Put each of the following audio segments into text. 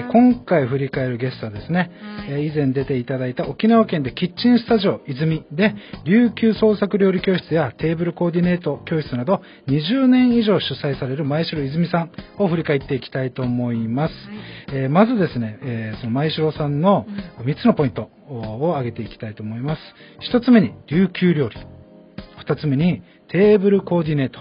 で今回振り返るゲストはですね、はいえー以前出ていただいた沖縄県でキッチンスタジオ泉で琉球創作料理教室やテーブルコーディネート教室など20年以上主催される前城泉さんを振り返っていきたいと思います。えーまずですね、えーその前城さんの3つのポイントを挙げていきたいと思います。1つ目に琉球料理。2つ目にテーブルコーディネート。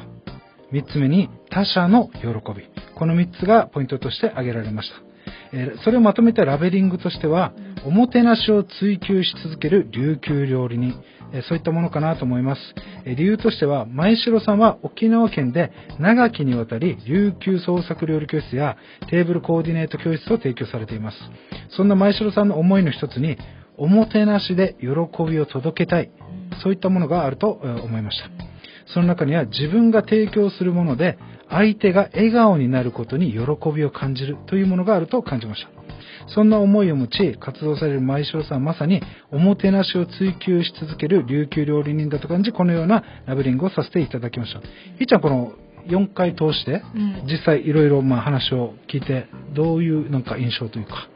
3つ目に他者の喜び。この3つがポイントとして挙げられました。えそれをまとめたラベリングとしては、おもてなしを追求し続ける琉球料理人、えそういったものかなと思います。え理由としては、前城さんは沖縄県で長きにわたり琉球創作料理教室やテーブルコーディネート教室を提供されています。そんな前城さんの思いの一つに、おもてなしで喜びを届けたい、そういったものがあると思いました。その中には自分が提供するもので相手が笑顔になることに喜びを感じるというものがあると感じました。そんな思いを持ち活動される前城さんはまさにおもてなしを追求し続ける琉球料理人だと感じこのようなラベリングをさせていただきました。ひーちゃんこの4回通してうん実際いろいろまあ話を聞いてどういうなんか印象というか。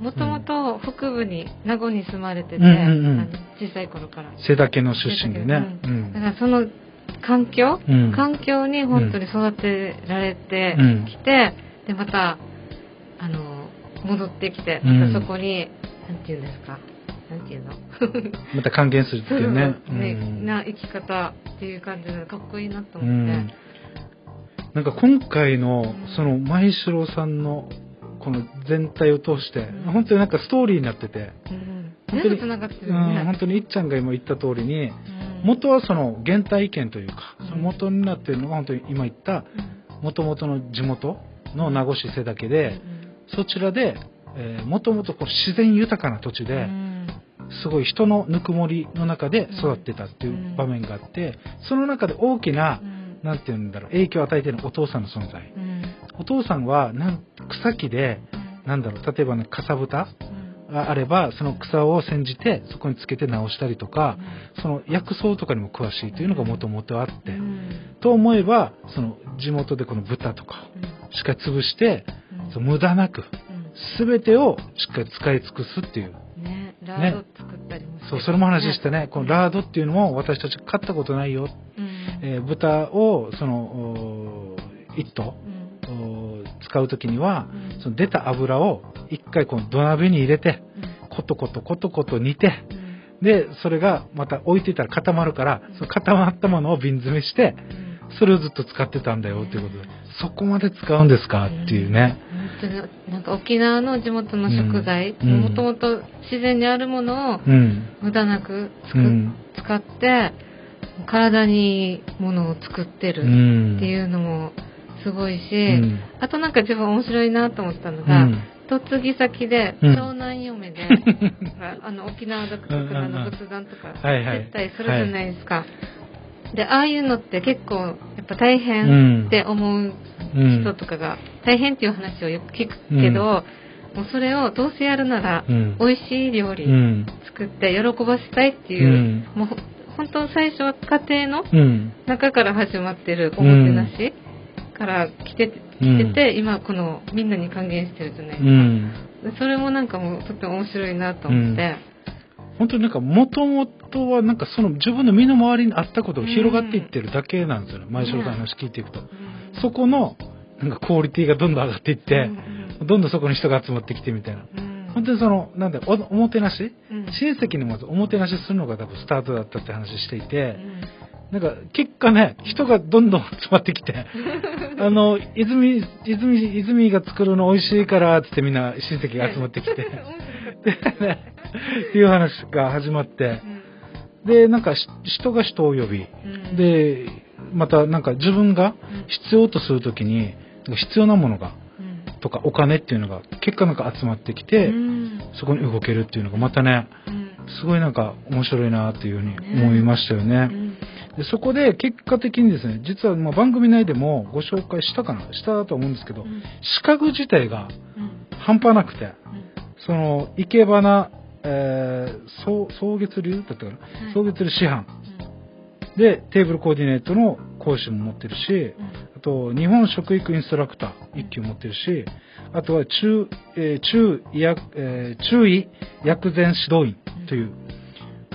もともと北部に名護に住まれてて、うんうんうん小さい頃から背丈の出身でね。ううんだかん。らその環境、うん。環境に本当に育てられてうん。きて、でまたあの戻ってきてうん。またそこに、なんていうんですか？なんていうの？また還元するっていうね。ねう。ん。な生き方っていう感じでかっこいいなとう思って、ん。なんか今回のその前城さんのこの全体を通してうん。本当になんかストーリーになってて、うん。本当に全部つながってうん。るよね、本当にいっちゃんが今言った通りにうん元はその原体験というかうん。その元になっているのが本当に今言った元々の地元の名護市瀬岳でそちらでもともと自然豊かな土地でん。すごい人のぬくもりの中で育ってたっていう場面があってその中で大きなうん。なんていうんだろう影響を与えているお父さんの存在。うん。お父さんはなん草木でなんだろう例えばねかさぶたうんがあればその草を煎じてそこにつけて直したりとかその薬草とかにも詳しいというのがもともとあって、うん。と思えばその地元でこの豚とかしっかり潰してうん。その無駄なく全てをしっかり使い尽くすっていう。ねラード作ったりそうそれも話してねこのラードっていうのも私たち買ったことないよ、うん。えー豚をそのおー一頭使う時にはうん。その出た油を一回この土鍋に入れてコトコトコトコト煮てうん。でそれがまた置いてたら固まるからその固まったものを瓶詰めしてうん。それをずっと使ってたんだよっていうことでそこまで使うんですかっていうね。本当になんか沖縄の地元の食材うん。もともと自然にあるものをうん。無駄なくうん。使って体にものを作ってるうん。っていうのもすごいし、うん。あとなんか自分面白いなと思ったのが、うん嫁ぎ先でうん。長男嫁で、あの沖縄独特の仏壇とかはいはい。絶対するじゃないですか、でああいうのって結構やっぱ大う変ん。って思ううん人とかが大変っていう話をよく聞くけど、もうそれをどうせやるならうん。美味しい料理うん。作って喜ばせたいっていう、うん。もうほ本当最初は家庭のうん。中から始まってるおもてなしから来てて、うん。今このみんなに還元してるじゃないですか、うん。でそれもなんかもうとっても面白いなと思って、本当になんか元々はなんかその自分の身の回りにあったことが広がっていってるだけなんですよね。前城さんの話聞いていくと。うん。そこのなんかクオリティがどんどん上がっていってうん。どんどんそこに人が集まってきてみたいな。うん。本当にそのなんだおおもてなし？うん。親戚にまずおもてなしするのが多分スタートだったって話していてうんなんか結果ね人がどんどん集まってきて あの泉泉泉が作るの美味しいからっつってみんな親戚が集まってきて でねっていう話が始まって。でなんかし人が人を呼びうん。でまたなんか自分がうん。必要とするときに必要なものがうん。とかお金っていうのが結果なんか集まってきて、うん。そこに動けるっていうのがまたねうん。すごいなんか面白いなっていうふうに思いましたよね。うんでそこで結果的にですね実はまあ番組内でもご紹介したかなしたと思うんですけど、うん。資格自体がうん。半端なくてうん。その生け花、えー、草草月流だったかな、はい。草月流師範。で、テーブルコーディネートの講師も持ってるし、あと、日本食育インストラクター1級持ってるし、あとは中、えー中医薬、えー中医薬膳指導員という、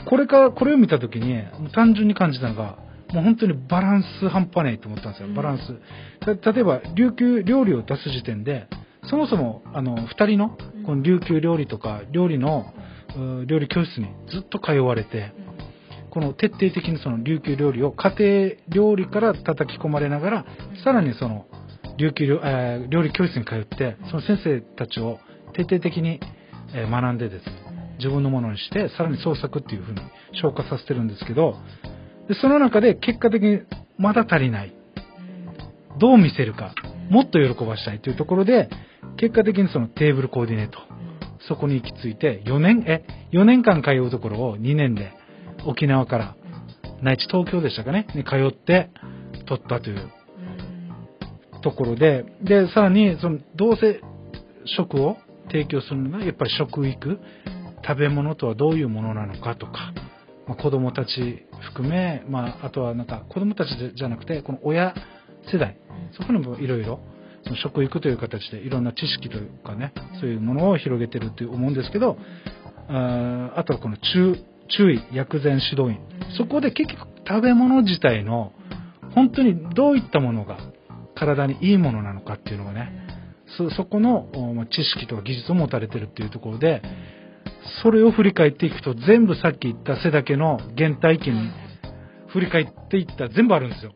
これか、これを見たときに、単純に感じたのが、もう本当にバランス半端ないと思ったんですよ、バランス。た例えば、琉球料理を出す時点で、そもそも、あの、二人の、この琉球料理とか、料理の、う料理教室にずっと通われて、この徹底的にその琉球料理を家庭料理から叩き込まれながら、さらにその琉球料,、えー料理教室に通って、その先生たちを徹底的に、えー学んでです。ね、自分のものにして、さらに創作っていう風に消化させてるんですけど、でその中で結果的にまだ足りない。どう見せるか、もっと喜ばしたいというところで、結果的にそのテーブルコーディネート、そこに行き着いて、4年、え、4年間通うところを2年で沖縄から内地東京でしたかね、に通って取ったという。ところで、で、さらに、その、どうせ食を提供するのは、やっぱり食育、食べ物とはどういうものなのかとか、まあ、子供たち含め、まあ、あとはなんか、子供たちじゃなくて、この親世代、そこにもいろいろ、食育という形でいろんな知識というかね、そういうものを広げてるって思うんですけど、ああとはこの注注意、薬膳指導員。そこで結局食べ物自体の本当にどういったものが体にいいものなのかっていうのがね、そこの知識とか技術を持たれてるっていうところで、それを振り返っていくと全部さっき言った背だけの原体験に振り返っていった全部あるんですよ。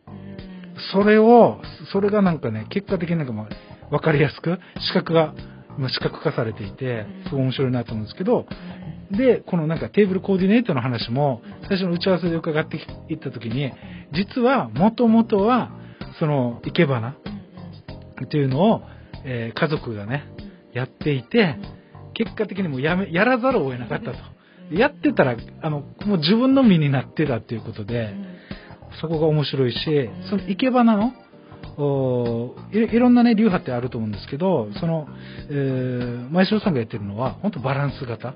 それを、それがなんかね、結果的になんかまあ、わかりやすく、視覚が、まあ視覚化されていて、すごい面白いなと思うんですけど、で、このなんかテーブルコーディネートの話も、最初の打ち合わせで伺っていったときに、実は、もともとは、その、生け花っていうのを、えー家族がね、やっていて、結果的にもうやめ、やらざるを得なかったと。やってたら、あの、もう自分の身になってたっていうことで、そこが面白いし、その生け花の、おいろいろんなね、流派ってあると思うんですけど、その、えー、前城さんがやってるのは、本当バランス型。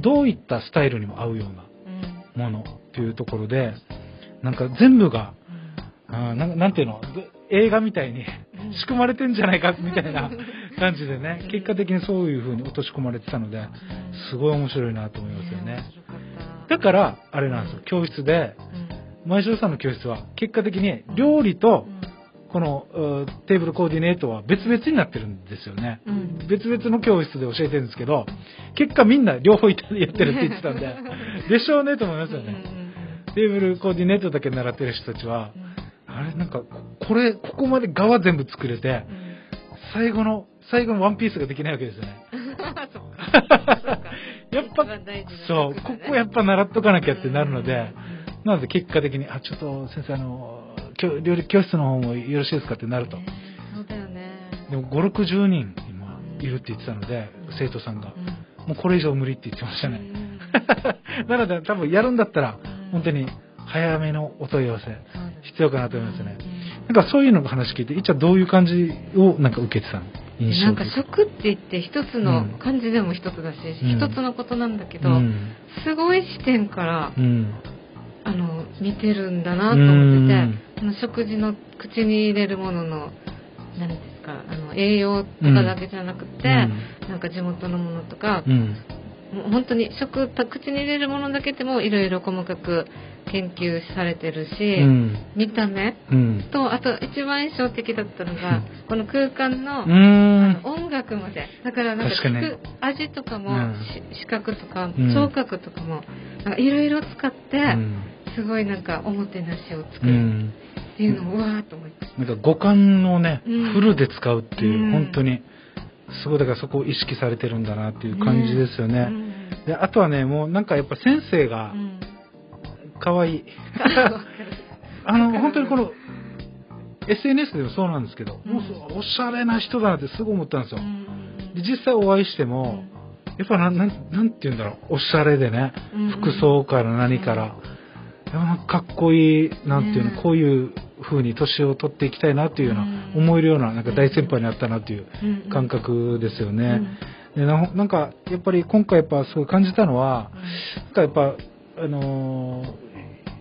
どういったスタイルにも合うようなものっていうところで、なんか全部が、あーなんなんていうの、で映画みたいに仕組まれてんじゃないかみたいな 感じでね、結果的にそういう風に落とし込まれてたので、すごい面白いなと思いますよね。だから、あれなんですよ、教室で、前城さんの教室は結果的に料理とこのうテーブルコーディネートは別々になってるんですよね。別々の教室で教えてるんですけど、結果みんな両方やってるって言ってたんで、でしょうねと思いますよね。テーブルコーディネートだけ習ってる人たちは、あれなんか、これ、ここまで側全部作れて、最後の、最後のワンピースができないわけですよね。やっぱ、そう、ここやっぱ習っとかなきゃってなるので、なので結果的に、あ、ちょっと先生、あの、教料理教室の方もよろしいですかってなると。そうだよね。でも5、60人今いるって言ってたので、生徒さんが。もうこれ以上無理って言ってましたね。なので多分やるんだったら、本当に早めのお問い合わせ、必要かなと思いますね。なんかそういうのが話聞いて、一応どういう感じをなんか受けてたの？印なんか食って言って一つの漢字でも一つだし、うん。一つのことなんだけど、うん。すごい視点から、うん。あの見てるんだなと思ってて、うん。あの食事の口に入れるものの何ですかあの栄養とかだけじゃなくて、なんか地元のものとか、本当に食口に入れるものだけでもいろいろ細かく研究されてるし、うん。見た目うん。とあと一番印象的だったのが、この空間の、の音楽まで。だからなんか聞く味とかも、うん。し視覚とかうん。聴覚とかもいろいろ使って、うん。すごいなんかおもてなしを作るうん。っていうのをうわーっと思いましなんか五感をね、うん。フルで使うっていう、うん。本当に、すごいだからそこを意識されてるんだなっていう感じですよた。ね。うん。であとはね、もうなんかやっぱ先生がうん。可愛い。あの、本当にこの、SNS でもそうなんですけど、うん。もうおしゃれな人だなってすごい思ったんですよ。う。ん。で実際お会いしても、やっぱなん、なん、なんて言うんだろう、おしゃれでね、うん。服装から何から、かかっこいい、なんていうの、ねこういう風に年を取っていきたいなっていうような、うん。思えるような、なんか大先輩になったなっていううん感覚ですようん。ね。でななんか、やっぱり今回やっぱすごい感じたのは、なんかやっぱ、あのー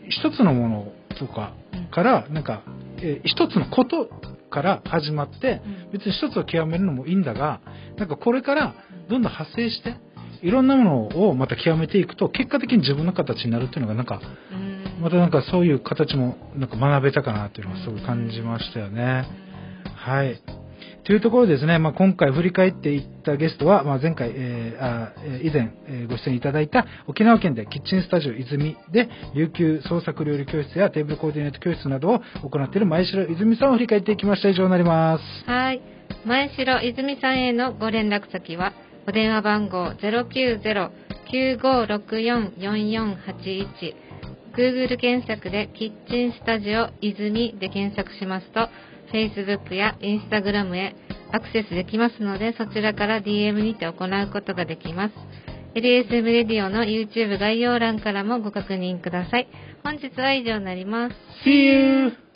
一つのものをとかから、なんか、えー一つのことから始まって、うん。別に一つを極めるのもいいんだが、なんかこれからどんどん派生して、いろんなものをまた極めていくと、結果的に自分の形になるっていうのが、なんか、うんまたなんかそういう形もなんか学べたかなっていうのがすごい感じましたよね。はい。というところですね、まあ、今回振り返っていったゲストは、まあ、前回、えーあ以前、えーご出演いただいた沖縄県でキッチンスタジオ泉で琉球創作料理教室やテーブルコーディネート教室などを行っている前城泉さんを振り返っていきました以上になります。はい。前城泉さんへのご連絡先は、お電話番号090-9564-4481 Google 検索でキッチンスタジオ泉で検索しますと、Facebook や Instagram へアクセスできますので、そちらから DM にて行うことができます。LSM レディオの YouTube 概要欄からもご確認ください。本日は以上になります。See you!